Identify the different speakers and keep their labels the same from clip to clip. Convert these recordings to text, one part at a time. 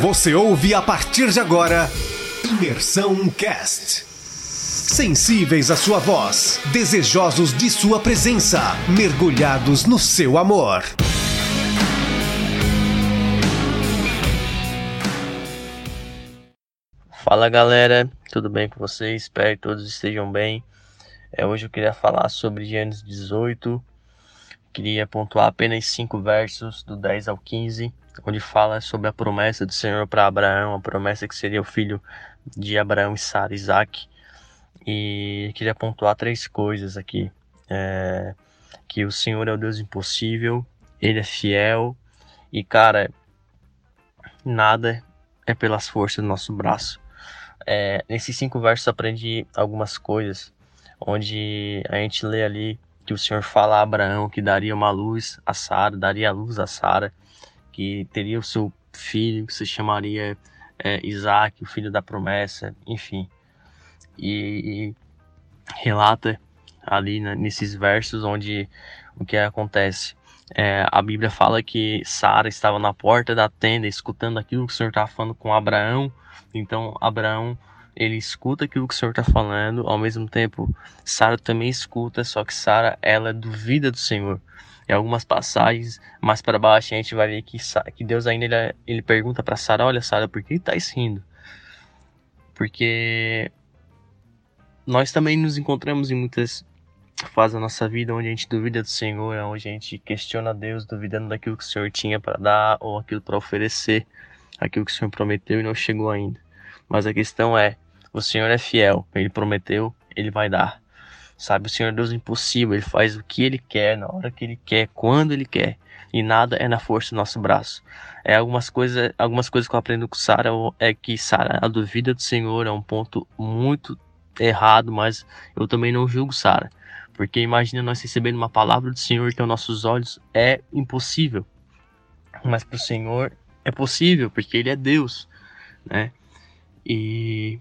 Speaker 1: Você ouve a partir de agora Imersão Cast. Sensíveis à sua voz, desejosos de sua presença, mergulhados no seu amor.
Speaker 2: Fala galera, tudo bem com vocês? Espero que todos estejam bem. É, hoje eu queria falar sobre Gênesis 18. Queria pontuar apenas cinco versos, do 10 ao 15, onde fala sobre a promessa do Senhor para Abraão, a promessa que seria o filho de Abraão e Sara, Isaac. E queria pontuar três coisas aqui. É, que o Senhor é o Deus impossível, Ele é fiel e, cara, nada é pelas forças do nosso braço. É, nesses cinco versos aprendi algumas coisas, onde a gente lê ali que o Senhor fala a Abraão que daria uma luz a Sara, daria luz a Sara, que teria o seu filho que se chamaria é, Isaac, o filho da promessa, enfim. E, e relata ali né, nesses versos onde o que acontece. É, a Bíblia fala que Sara estava na porta da tenda escutando aquilo que o Senhor estava falando com Abraão. Então Abraão ele escuta aquilo que o Senhor está falando, ao mesmo tempo Sara também escuta, só que Sara ela duvida do Senhor. Em algumas passagens mais para baixo a gente vai ver que, que Deus ainda ele, ele pergunta para Sara, olha Sara, por que estás rindo? Porque nós também nos encontramos em muitas fases da nossa vida onde a gente duvida do Senhor, onde a gente questiona Deus, duvidando daquilo que o Senhor tinha para dar ou aquilo para oferecer, aquilo que o Senhor prometeu e não chegou ainda. Mas a questão é, o Senhor é fiel, ele prometeu, ele vai dar. Sabe, o Senhor é Deus impossível, ele faz o que ele quer, na hora que ele quer, quando ele quer. E nada é na força do nosso braço. É algumas coisas, algumas coisas que eu aprendo com Sara é que Sara, a duvida do Senhor é um ponto muito errado, mas eu também não julgo Sara. Porque imagina nós recebendo uma palavra do Senhor que aos nossos olhos é impossível. Mas para o Senhor é possível, porque Ele é Deus, né? E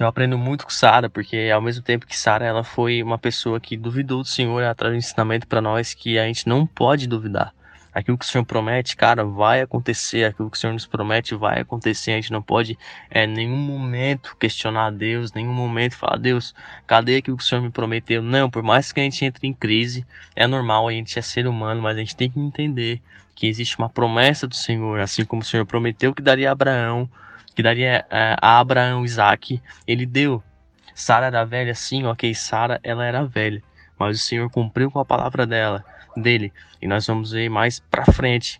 Speaker 2: eu aprendo muito com Sara, porque ao mesmo tempo que Sara ela foi uma pessoa que duvidou do Senhor, ela traz um ensinamento para nós que a gente não pode duvidar. Aquilo que o Senhor promete, cara, vai acontecer. Aquilo que o Senhor nos promete vai acontecer. A gente não pode, é, nenhum momento, questionar Deus, nenhum momento falar, Deus, cadê aquilo que o Senhor me prometeu? Não, por mais que a gente entre em crise, é normal, a gente é ser humano, mas a gente tem que entender que existe uma promessa do Senhor, assim como o Senhor prometeu que daria a Abraão, que daria é, a Abraão Isaac, ele deu. Sara era velha, sim, ok, Sara ela era velha, mas o Senhor cumpriu com a palavra dela, dele. E nós vamos ver mais para frente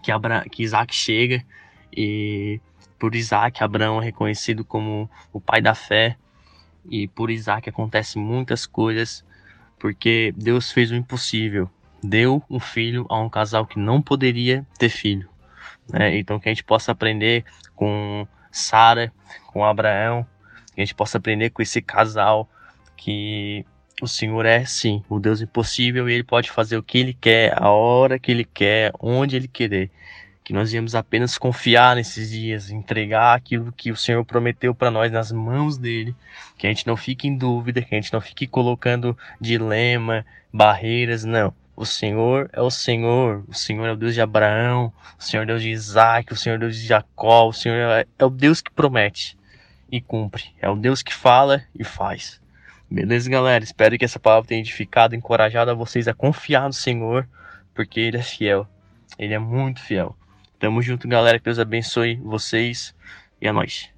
Speaker 2: que, Abra, que Isaac chega e por Isaac Abraão é reconhecido como o pai da fé e por Isaac acontecem muitas coisas porque Deus fez o impossível, deu um filho a um casal que não poderia ter filho. Né? Então que a gente possa aprender com Sara, com Abraão, que a gente possa aprender com esse casal que o Senhor é sim o Deus impossível e ele pode fazer o que ele quer, a hora que ele quer, onde ele querer. Que nós íamos apenas confiar nesses dias, entregar aquilo que o Senhor prometeu para nós nas mãos dele, que a gente não fique em dúvida, que a gente não fique colocando dilema, barreiras, não. O Senhor é o Senhor, o Senhor é o Deus de Abraão, o Senhor é o Deus de Isaac, o Senhor é o Deus de Jacó, o Senhor é, é o Deus que promete e cumpre, é o Deus que fala e faz. Beleza, galera? Espero que essa palavra tenha edificado, encorajado a vocês a confiar no Senhor, porque Ele é fiel, Ele é muito fiel. Tamo junto, galera, que Deus abençoe vocês e a nós.